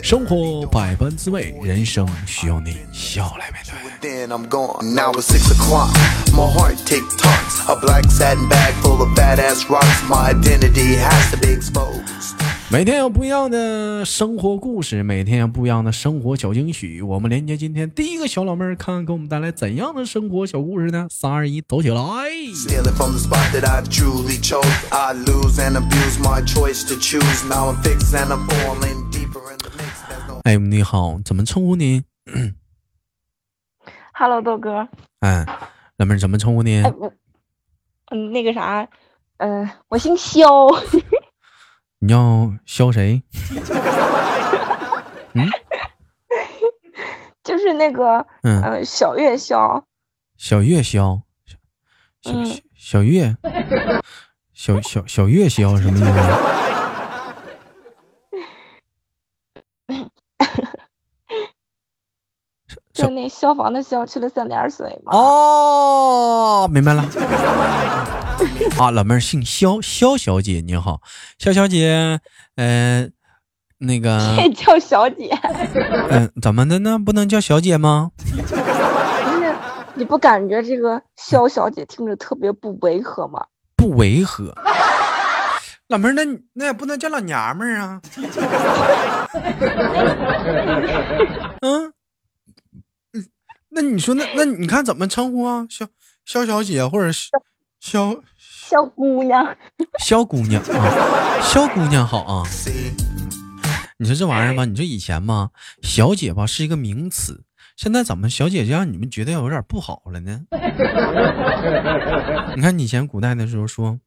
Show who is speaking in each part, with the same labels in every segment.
Speaker 1: 生活百般滋味，人生需要你笑来面对。每天有不一样的生活故事，每天有不一样的生活小惊喜。我们连接今天第一个小老妹儿，看看给我们带来怎样的生活小故事呢？三二一，走起来！哎，你好，怎么称呼你？
Speaker 2: Hello，豆哥，
Speaker 1: 哎，老妹儿怎么称呼你？
Speaker 2: 哎我，嗯，那个啥，嗯、我姓肖，
Speaker 1: 你要肖谁？
Speaker 2: 嗯就是那个，
Speaker 1: 嗯
Speaker 2: 呃，小月肖，
Speaker 1: 小月肖，小小
Speaker 2: 嗯
Speaker 1: 小小月，小小小月肖什么意思？
Speaker 2: 就那消防的消去了三点水嘛。
Speaker 1: 哦，明白了。啊，老妹儿姓肖，肖小姐你好，肖小姐，呃，那个，
Speaker 2: 这叫小姐，
Speaker 1: 嗯、怎么的呢？不能叫小姐吗？
Speaker 2: 不是你不感觉这个肖小姐听着特别不违和吗？
Speaker 1: 不违和。老妹儿，那那也不能叫老娘们儿啊。嗯，嗯那你说那那你看怎么称呼啊？肖肖小姐或者是肖
Speaker 2: 小姑娘，
Speaker 1: 肖姑娘啊，肖姑娘好啊。你说这玩意儿吧，你说以前吧，小姐吧是一个名词，现在怎么小姐就让你们觉得有点不好了呢？你看以前古代的时候说，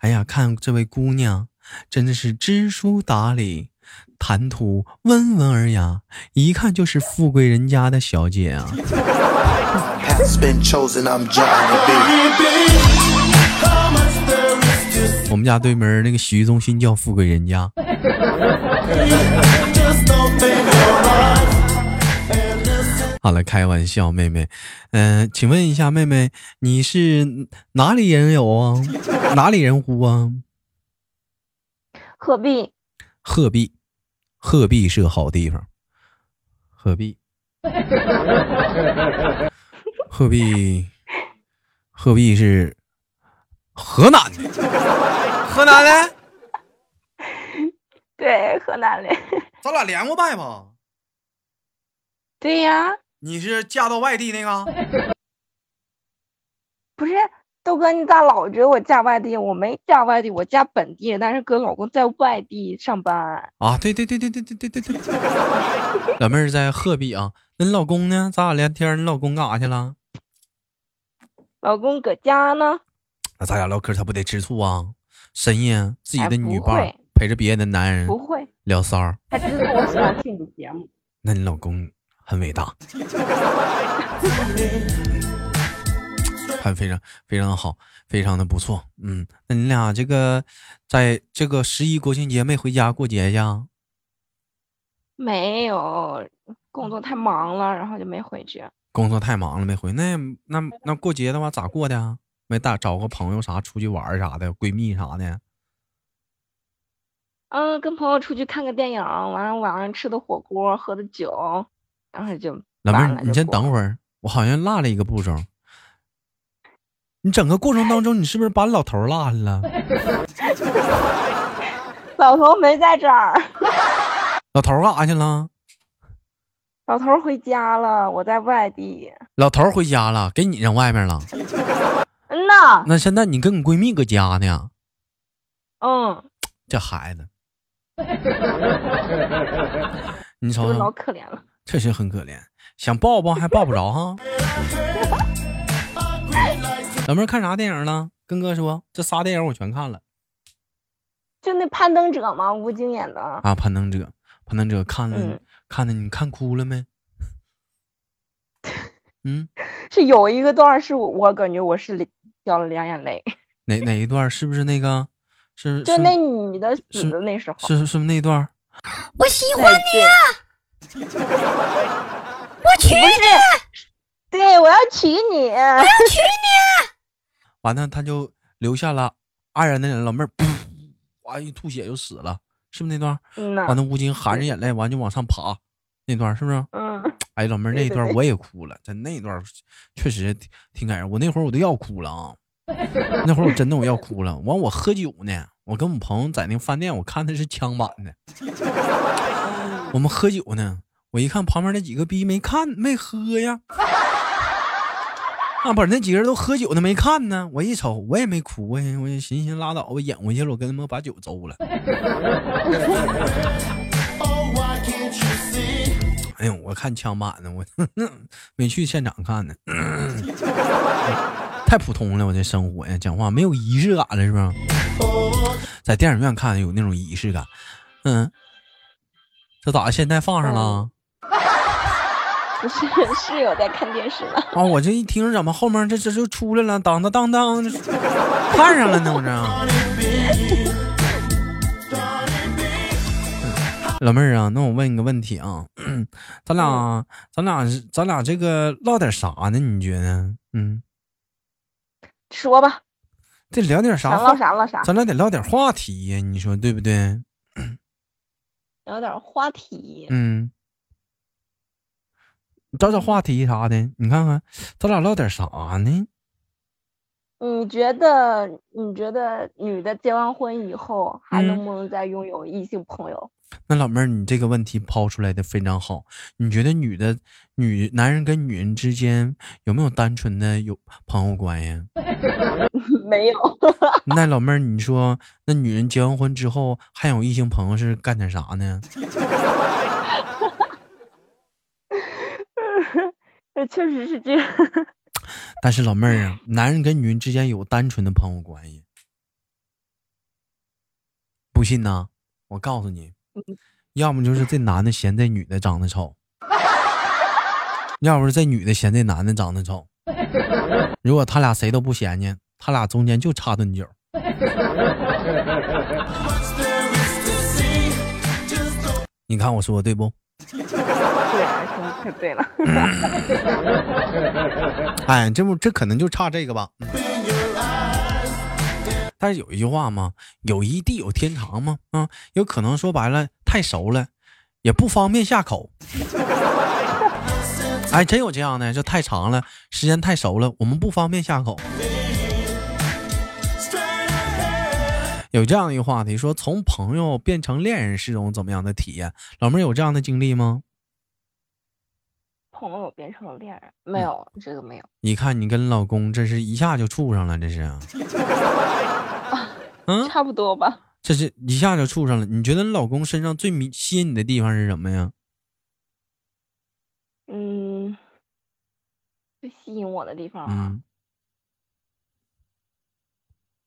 Speaker 1: 哎呀，看这位姑娘真的是知书达理，谈吐温文尔雅，一看就是富贵人家的小姐啊。我们家对门那个洗浴中心叫富贵人家。好了，开玩笑，妹妹，嗯、请问一下，妹妹，你是哪里人有啊？哪里人乎啊？
Speaker 2: 鹤壁，
Speaker 1: 鹤壁，鹤壁是个好地方。鹤壁，鹤壁，鹤壁是河南的，河南的，
Speaker 2: 对，河南的，
Speaker 1: 咱俩连过麦吗？
Speaker 2: 对呀，
Speaker 1: 你是嫁到外地那个？
Speaker 2: 不是豆哥，你咋老觉得我嫁外地？我没嫁外地，我嫁本地，但是跟老公在外地上班。
Speaker 1: 啊，对对对对对对对对对，老妹儿在鹤壁啊。那你老公呢？咱俩聊天，你老公干啥去了？
Speaker 2: 老公搁家呢，
Speaker 1: 那咱俩唠嗑，他不得吃醋啊？深夜自己
Speaker 2: 哎
Speaker 1: 的女伴陪着别人的男人
Speaker 2: 不会，
Speaker 1: 聊骚儿，
Speaker 2: 他知道我喜欢听你节目。
Speaker 1: 那你老公很伟大，还非常非常好，非常的不错。嗯，那你俩这个在这个十一国庆节没回家过节去啊？
Speaker 2: 没有，工作太忙了，然后就没回去。
Speaker 1: 工作太忙了没回。那那那过节的话咋过的啊？没打找个朋友啥出去玩啥的，闺蜜啥的。
Speaker 2: 嗯，跟朋友出去看个电影，完了晚上吃的火锅，喝的酒，然后就
Speaker 1: 老妹儿，你先等会儿，我好像落了一个步骤。你整个过程当中，你是不是把老头儿落下了？
Speaker 2: 老头没在这儿，
Speaker 1: 老头儿干啥去了？
Speaker 2: 老头回家了，我在外地。
Speaker 1: 老头儿回家了，给你扔外面了。
Speaker 2: 嗯呐，
Speaker 1: 那现在你跟你闺蜜搁家呢？
Speaker 2: 嗯，
Speaker 1: 这孩子，你瞅
Speaker 2: 瞅老，可怜了。
Speaker 1: 确实很可怜，想抱抱还抱不着哈。老妹儿看啥电影了？跟哥说，这仨电影我全看了
Speaker 2: 就那攀登者吗，吴京演的。
Speaker 1: 啊。攀登者，攀登者看了，
Speaker 2: 嗯
Speaker 1: 看的你看哭了没？嗯，
Speaker 2: 是有一个段儿是我我感觉我是掉了两眼泪，
Speaker 1: 哪哪一段？是不是那个？是
Speaker 2: 就那女的死的那时候。
Speaker 1: 是是是不是那段？
Speaker 3: 我喜欢你啊！
Speaker 2: 对
Speaker 3: 我要
Speaker 2: 娶你，对我要娶你。
Speaker 1: 完了，他就留下了黯然的老妹儿，噗，哇一吐血就死了，是不是那段？
Speaker 2: 嗯呐
Speaker 1: 完，了，吴京含着眼泪，完就往上爬，那段是不是？
Speaker 2: 嗯，
Speaker 1: 哎，老妹儿 那一段我也哭了，在那一段确实挺挺感人。我那会儿我都要哭了啊，那会儿我真的我要哭了。完我喝酒呢，我跟我朋友在那个饭店，我看的是枪版的，我们喝酒呢，我一看旁边那几个逼没看没喝呀，啊不是那几个人都喝酒呢没看呢，我一瞅我也没哭，我也我也寻思拉倒吧，演回去了，我跟他们把酒周了。哎呦，我看枪版的，我 没去现场看呢，太普通了，我这生活呀，讲话没有仪式感了，是不是？在电影院看有那种仪式感，嗯，这咋现在放上了？
Speaker 2: 不是 室友在看电视了。
Speaker 1: 啊，我这一听怎么后面这这就出来了，当当当当，看上了呢，我这。老妹儿啊，那我问你个问题啊，咱俩咱俩咱俩这个唠点啥呢？你觉得？嗯，
Speaker 2: 说吧，
Speaker 1: 得聊点啥
Speaker 2: 唠？啥唠啥，
Speaker 1: 咱俩得唠点话题呀，你说对不对？
Speaker 2: 聊点话题。
Speaker 1: 嗯，找找话题啥的，你看看，咱俩唠点啥呢？
Speaker 2: 你觉得你觉得女的结完婚以后还
Speaker 1: 嗯
Speaker 2: 能不能再拥有异性朋友？
Speaker 1: 那老妹儿，你这个问题抛出来的非常好。你觉得女的女男人跟女人之间有没有单纯的有朋友关系？
Speaker 2: 没有，
Speaker 1: 那老妹儿，你说那女人结完婚之后还有异性朋友是干点啥呢？
Speaker 2: 确实是这样。
Speaker 1: 但是老妹儿啊，男人跟女人之间有单纯的朋友关系，不信呢？我告诉你，要么就是这男的嫌这女的长得丑，要不是这女的嫌这男的长得丑。如果他俩谁都不嫌弃，他俩中间就差顿酒。你看我说的对不？
Speaker 2: 对，了。
Speaker 1: 哎，这不这可能就差这个吧。但是有一句话嘛，友谊地久天长嘛，啊，有可能说白了太熟了，也不方便下口。哎，真有这样的，就太长了，时间太熟了，我们不方便下口。有这样一个话题，说从朋友变成恋人是种怎么样的体验？老妹儿有这样的经历吗？
Speaker 2: 朋友变成了恋人，没有这个没有。
Speaker 1: 你看你跟老公这是一下就处上了，这是，嗯，
Speaker 2: 差不多吧。
Speaker 1: 这是一下就处上了。你觉得你老公身上最迷吸引你的地方是什么呀？
Speaker 2: 嗯，最吸引我的地方啊，
Speaker 1: 嗯，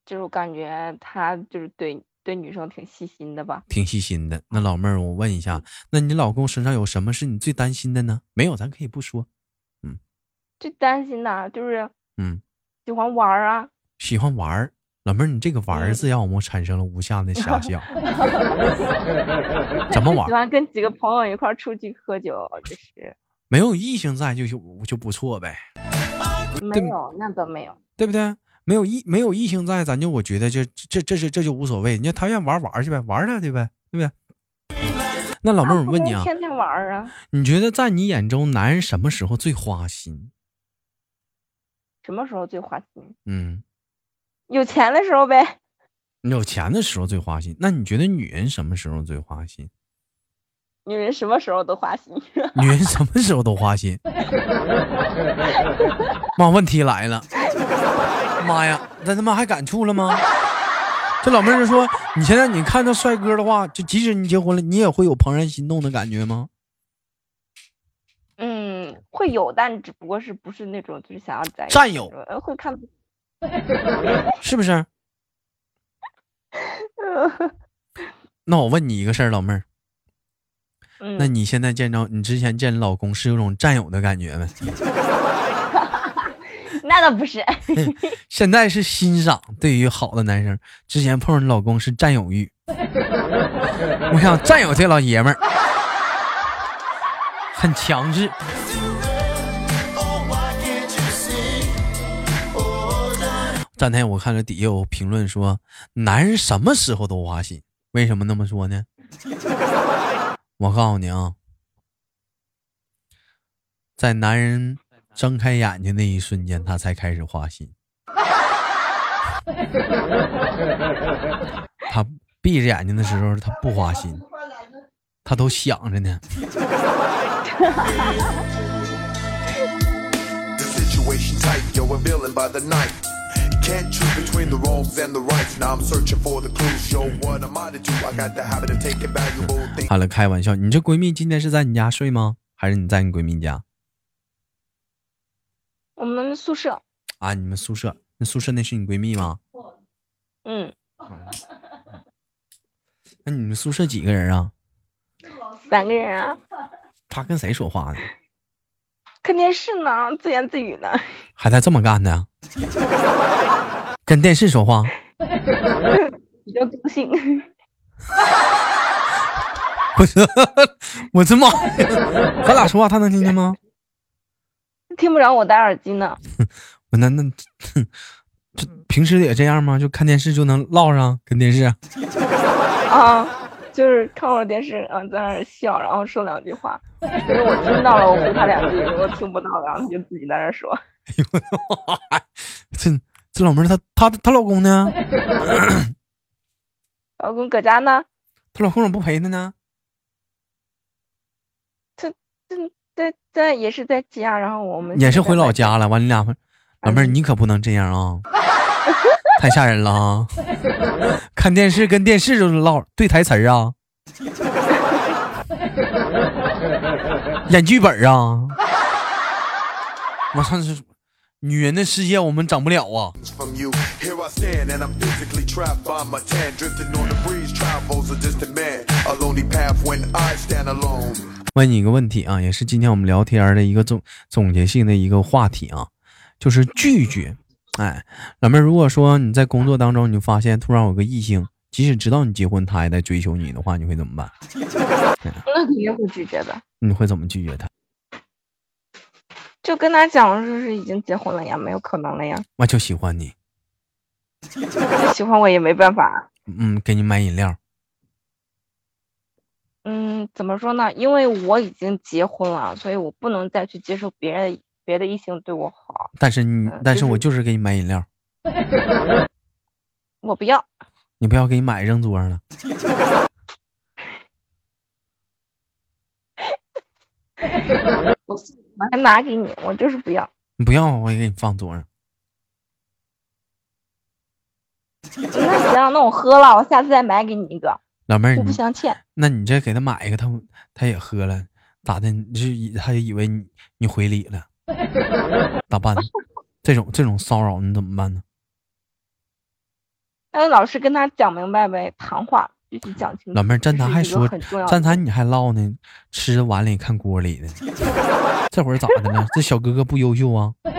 Speaker 2: 就是我感觉他就是对对女生挺细心的吧。
Speaker 1: 挺细心的。那老妹儿，我问一下，那你老公身上有什么是你最担心的呢？没有，咱可以不说。
Speaker 2: 嗯最担心的就是
Speaker 1: 嗯，
Speaker 2: 喜欢玩儿啊，
Speaker 1: 喜欢玩儿。老妹儿，你这个“玩儿”
Speaker 2: 嗯
Speaker 1: 字让我们产生了无限的遐想。怎么玩
Speaker 2: 喜？欢跟几个朋友一块儿出去喝酒，就是
Speaker 1: 没有异性在就就就不错呗，
Speaker 2: 没有，那倒没有。
Speaker 1: 对不对？没有异没有异性在，咱就我觉得这这这是这就无所谓。人家他愿玩玩去呗，玩他去呗，对不对？那老妹儿，我问你啊，
Speaker 2: 天天玩啊，
Speaker 1: 你觉得在你眼中，男人什么时候最花心？
Speaker 2: 什么时候最花心？
Speaker 1: 嗯，
Speaker 2: 有钱的时候呗。
Speaker 1: 有钱的时候最花心。那你觉得女人什么时候最花心？
Speaker 2: 女人什么时候都花心。
Speaker 1: 女人什么时候都花心？妈，问题来了，妈呀，那他妈还敢处了吗？这老妹儿就说，你现在你看到帅哥的话，就即使你结婚了，你也会有怦然心动的感觉吗？
Speaker 2: 嗯，会有，但只不过是不是那种就是想要在
Speaker 1: 占有
Speaker 2: 会看。
Speaker 1: 是不是？那我问你一个事儿，老妹儿，
Speaker 2: 嗯，
Speaker 1: 那你现在见着你之前见你老公是有种占有的感觉没？
Speaker 2: 那倒不是，
Speaker 1: 现在是欣赏。对于好的男生，之前碰上老公是占有欲。我想占有这老爷们儿，很强势。站台我看着底下有评论说，男人什么时候都花心，为什么那么说呢？我告诉你啊，在男人睁开眼睛那一瞬间，他才开始花心。他闭着眼睛的时候，他不花心，他都想着呢。好了，开玩笑，你这闺蜜今天是在你家睡吗？还是你在你闺蜜家？
Speaker 2: 宿舍，
Speaker 1: 啊，你们宿舍，那宿舍那是你闺蜜吗？
Speaker 2: 嗯，
Speaker 1: 那你们宿舍几个人啊？
Speaker 2: 三个人啊，
Speaker 1: 他跟谁说话呢？
Speaker 2: 看电视呢，自言自语呢。
Speaker 1: 还在这么干呢？跟电视说话？
Speaker 2: 比较高兴。
Speaker 1: 我这妈，咱俩说话他能听见吗？
Speaker 2: 听不着，我戴耳机呢。
Speaker 1: 我 那那，哼这平时也这样吗？就看电视就能唠上跟电视？
Speaker 2: 啊，就是看会儿电视，嗯，在那儿笑，然后说两句话。就是我听到了，我回他两句；如果听不到，然后他就自己在那儿说。
Speaker 1: 这这老妹儿她她她老公呢？
Speaker 2: 老公搁家呢，
Speaker 1: 她老公怎么不陪她呢？
Speaker 2: 嗯，在在也是在家，然后我们
Speaker 1: 也是回老
Speaker 2: 家。
Speaker 1: 家了，完你俩老妹儿你可不能这样啊，太吓人了啊！看电视跟电视就是唠对台词儿啊，演剧本啊！我操，这女人的世界我们整不了啊！问你一个问题啊，也是今天我们聊天的一个总总结性的一个话题啊，就是拒绝。哎，老妹儿，如果说你在工作当中，你发现突然有个异性，即使知道你结婚，他还在追求你的话，你会怎么办？
Speaker 2: 那肯定会拒绝的，
Speaker 1: 你会怎么拒绝他？
Speaker 2: 就跟他讲就是已经结婚了呀，没有可能了呀。
Speaker 1: 我就喜欢你，
Speaker 2: 他喜欢我也没办法。
Speaker 1: 嗯，给你买饮料，
Speaker 2: 嗯，怎么说呢？因为我已经结婚了，所以我不能再去接受别人别的异性对我好。
Speaker 1: 但是你
Speaker 2: 嗯，
Speaker 1: 但是我就是给你买饮料，
Speaker 2: 我不要，
Speaker 1: 你不要给你买扔桌上了。
Speaker 2: 我我还拿给你，我就是不要。
Speaker 1: 你不要，我也给你放桌上。
Speaker 2: 那行，那我喝了，我下次再买给你一个，
Speaker 1: 老妹儿，
Speaker 2: 互不
Speaker 1: 你
Speaker 2: 相欠。
Speaker 1: 那你这给他买一个，他他也喝了，咋的？你是以他就以为你你回礼了，咋办呢？这种这种骚扰你怎么办呢？
Speaker 2: 那老师跟他讲明白呗，谈话具体讲清楚。
Speaker 1: 老妹儿，站台还说站台你还唠呢，吃碗里看锅里的，这会儿咋的了？这小哥哥不优秀啊？
Speaker 2: 就是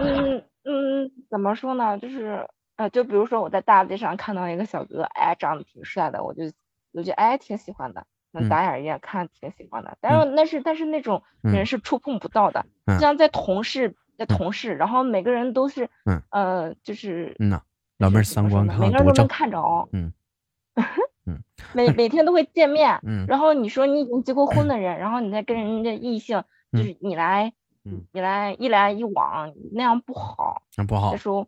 Speaker 2: 嗯嗯，怎么说呢？就是呃，就比如说我在大街上看到一个小哥，哎，长得挺帅的，我就我就哎挺喜欢的，那
Speaker 1: 嗯。
Speaker 2: 打眼一眼看挺喜欢的。但是那是但是那种
Speaker 1: 嗯。
Speaker 2: 人是触碰不到的，
Speaker 1: 嗯。
Speaker 2: 就像在同事在同事，然后每个人都是
Speaker 1: 嗯。
Speaker 2: 呃就是
Speaker 1: 嗯呐，老妹三观
Speaker 2: 每个人都能
Speaker 1: 看
Speaker 2: 着，
Speaker 1: 嗯。嗯。
Speaker 2: 每每天都会见面，
Speaker 1: 嗯。
Speaker 2: 然后你说你已经结过婚的人，然后你再跟人家异性，就
Speaker 1: 嗯。
Speaker 2: 是你来，
Speaker 1: 嗯。
Speaker 2: 你来一来一往，那样不好。
Speaker 1: 那不好。
Speaker 2: 再。说，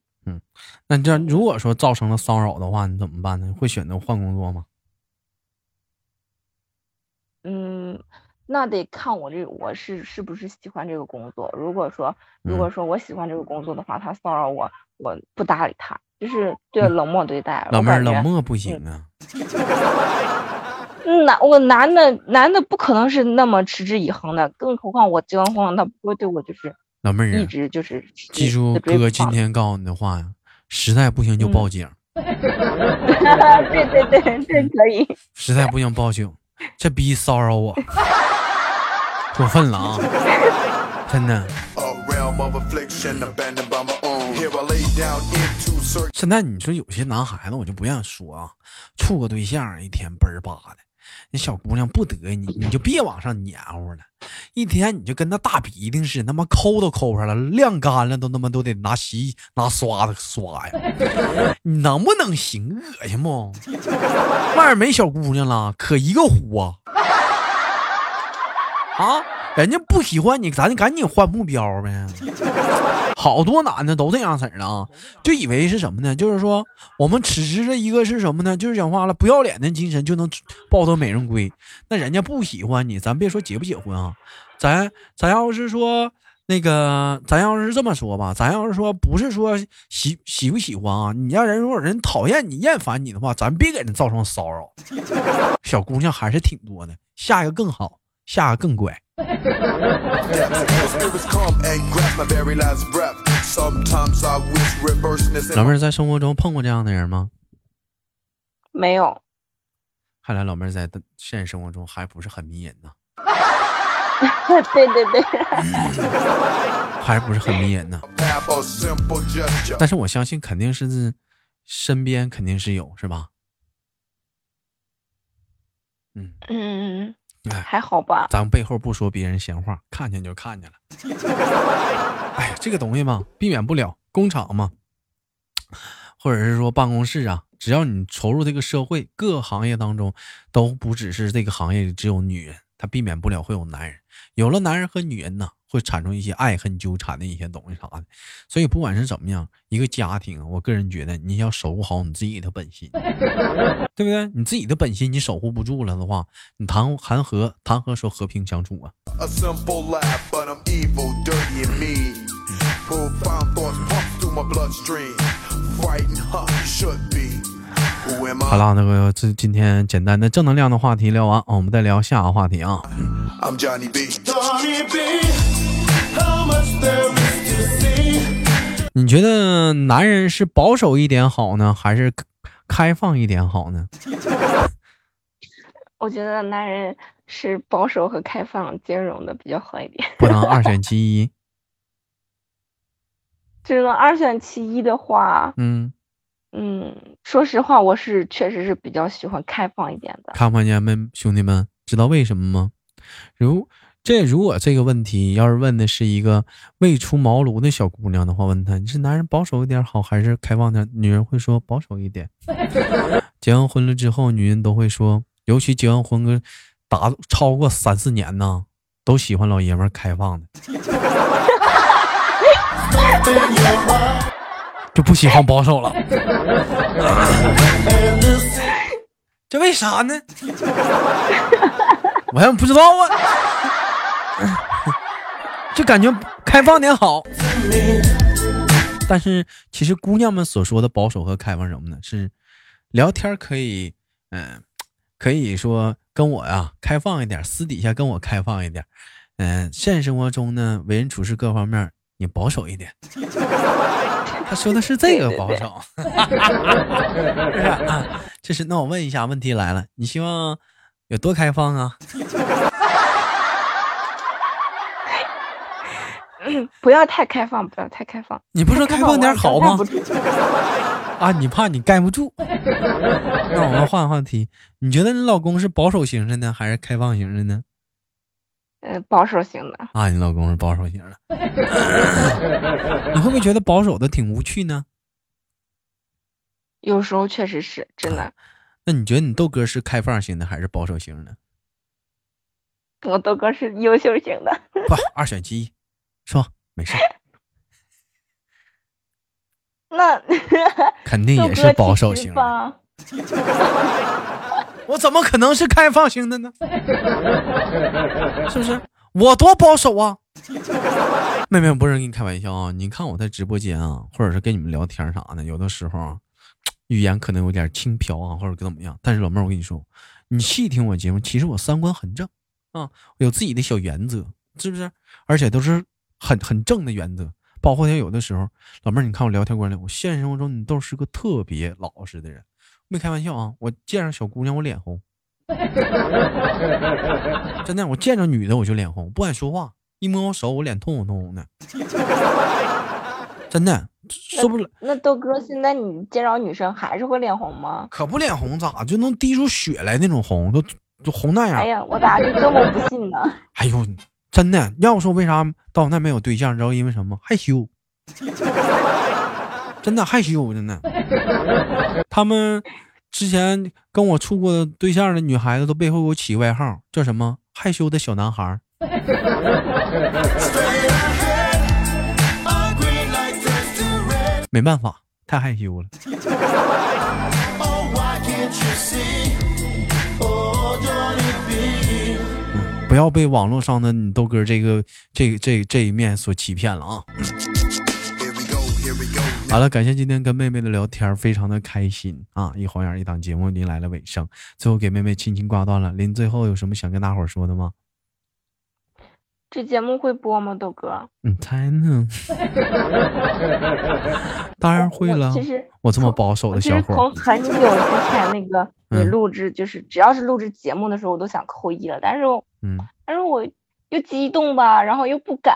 Speaker 1: 那这如果说造成了骚扰的话，你怎么办呢？会选择换工作吗？
Speaker 2: 嗯，那得看我这我是是不是喜欢这个工作。如果说如
Speaker 1: 嗯
Speaker 2: 果说我喜欢这个工作的话，他骚扰我，我不搭理他，就是对冷漠对待。
Speaker 1: 老妹儿，冷漠不行啊。
Speaker 2: 嗯男我男的男的不可能是那么持之以恒的，更何况我结完婚了，他不会对我就是一
Speaker 1: 老妹儿啊，
Speaker 2: 直就是
Speaker 1: 记住哥今天告诉你的话呀，实在不行就
Speaker 2: 嗯
Speaker 1: 报警，
Speaker 2: 对对对，这可以。
Speaker 1: 实在不行报警。这逼骚扰我，过分了啊！真的.现在你说有些男孩子，我就不愿意说啊，处个对象一天倍儿巴的，那小姑娘不得你，你就别往上黏糊了，一天你就跟那大鼻涕似的，他妈抠都抠上了，晾干了都他妈都得拿洗拿刷子刷呀，你能不能行？恶心不？外面没小姑娘了，可一个虎 啊！啊，人家不喜欢你，咱就赶紧换目标呗。好多男的都这样式儿的啊，就以为是什么呢？就是说我们此时的一个是什么呢？就是讲话了，不要脸的精神就能抱得美人归。那人家不喜欢你，咱别说结不结婚啊，咱咱要是说那个，咱要是这么说吧，咱要是说不是说喜喜不喜欢啊，你让人如果人讨厌你、厌烦你的话，咱别给人造成骚扰。小姑娘还是挺多的，下一个更好，下更乖老妹儿在生活中碰过这样的人吗？
Speaker 2: 没有。
Speaker 1: 看来老妹儿在现实生活中还不是很迷人呢。
Speaker 2: 对 对对。
Speaker 1: 还不是很迷人呢。但是我相信肯定是身边肯定是有是吧？嗯
Speaker 2: 嗯。嗯。
Speaker 1: 哎，
Speaker 2: 还好吧。
Speaker 1: 咱们背后不说别人闲话，看见就看见了。哎呀，这个东西嘛，避免不了，工厂嘛，或者是说办公室啊，只要你投入这个社会各个行业当中，都不只是这个行业里只有女人，她避免不了会有男人。有了男人和女人呢，会产生一些爱恨纠缠的一些东西啥的。所以不管是怎么样，一个家庭，我个人觉得你要守护好你自己的本心，对不对？你自己的本心你守护不住了的话，你谈谈何谈何说和平相处啊？好了，那个这今天简单的正能量的话题聊完，啊我们再聊下个话题啊。
Speaker 4: I'm Johnny B.
Speaker 5: Johnny B, how much there is to see?
Speaker 1: 你觉得男人是保守一点好呢，还是开放一点好呢？
Speaker 2: 我觉得男人是保守和开放兼容的比较好一点。
Speaker 1: 不能二选其一。
Speaker 2: 只能二选其一的话，
Speaker 1: 嗯，
Speaker 2: 嗯，说实话，我是确实是比较喜欢开放一点的。
Speaker 1: 看房间们兄弟们，知道为什么吗？如这如果这个问题要是问的是一个未出茅庐的小姑娘的话，问她你是男人保守一点好还是开放点？女人会说保守一点。结完婚了之后，女人都会说，尤其结完婚个达超过三四年呢，都喜欢老爷们开放的，就不喜欢保守了。这为啥呢？我还不知道啊，就感觉开放点好。但是其实姑娘们所说的保守和开放什么呢？是聊天可以，嗯、可以说跟我呀开放一点，私底下跟我开放一点，嗯、现实生活中呢为人处事各方面你保守一点。他说的是这个保守，是不是啊？就是那我问一下，问题来了，你希望有多开放啊？
Speaker 2: 嗯，不要太开放，不要太开放。
Speaker 1: 你不说
Speaker 2: 太
Speaker 1: 开放点好吗啊，你怕你盖不住。那我们换个话题，你觉得你老公是保守型的呢，还是开放型的呢？
Speaker 2: 呃，保守型的。
Speaker 1: 啊，你老公是保守型的，你会不会觉得保守的挺无趣呢？
Speaker 2: 有时候确实是真的。
Speaker 1: 那你觉得你豆哥是开放型的还是保守型的？
Speaker 2: 我豆哥是优秀型的。
Speaker 1: 不，二选其一，说没事，
Speaker 2: 那
Speaker 1: 肯定也是保守型的。我怎么可能是开放型的呢？是不是？我多保守啊！妹妹，不是跟你开玩笑啊！你看我在直播间啊，或者是跟你们聊天啥的，有的时候啊语言可能有点轻飘啊，或者怎么样。但是老妹儿，我跟你说，你细听我节目，其实我三观很正啊，有自己的小原则，是不是？而且都是很很正的原则。包括像有的时候，老妹儿，你看我聊天观点，我现实生活中你都是个特别老实的人。没开玩笑啊！我见着小姑娘我脸红，真的，我见着女的我就脸红，不敢说话。一摸我手，我脸通红通红的，真的受不了，
Speaker 2: 那豆哥，现在你见着女生还是会脸红吗？
Speaker 1: 可不脸红咋就能滴出血来那种红，都都红那样。
Speaker 2: 哎呀，我咋就这么不信呢？
Speaker 1: 哎呦，真的，要说为啥到那没有对象，你知道因为什么？害羞，真的害羞，真的。他们之前跟我处过对象的女孩子都背后给我起外号，叫什么？害羞的小男孩。没办法，太害羞了。不要被网络上的你豆哥这个这这这一面所欺骗了啊
Speaker 4: ！Here we go, here we go.
Speaker 1: 好了，感谢今天跟妹妹的聊天，非常的开心啊！一晃眼一档节目临来了尾声，最后给妹妹轻轻挂断了。临最后有什么想跟大伙儿说的吗？
Speaker 2: 这节目会播吗，豆哥？
Speaker 1: 你猜呢？当然会了
Speaker 2: 我其。实
Speaker 1: 我这么保守的小伙儿
Speaker 2: 从，很久之前那个你
Speaker 1: 嗯
Speaker 2: 录制，就是只要是录制节目的时候，我都想扣一了，但是
Speaker 1: 嗯，
Speaker 2: 但是我又激动吧，然后又不敢。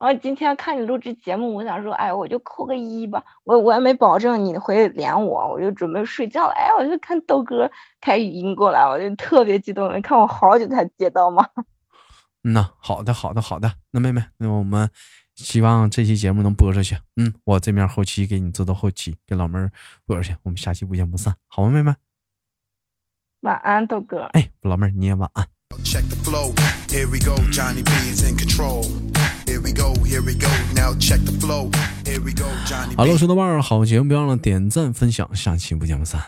Speaker 2: 然后今天看你录制节目，我想说，哎，我就扣个一吧，我我也没保证你会连我，我就准备睡觉了。哎，我就看豆哥开语音过来，我就特别激动，你看我好久才接到吗？
Speaker 1: 嗯呐，好的，好的，好的。那妹妹，那我们希望这期节目能播出去。嗯，我这面后期给你做到后期，给老妹儿播出去。我们下期不见不散，好吗，妹妹？
Speaker 2: 晚安，豆哥。
Speaker 1: 哎，老妹儿你也晚安。
Speaker 4: Check the flow. Here we go. Johnny B is in control. Here we go, here we go. Now check the flow. Here we go. Johnny
Speaker 1: Hello，豆瓣儿，好节目别忘了点赞分享，下期不见不散。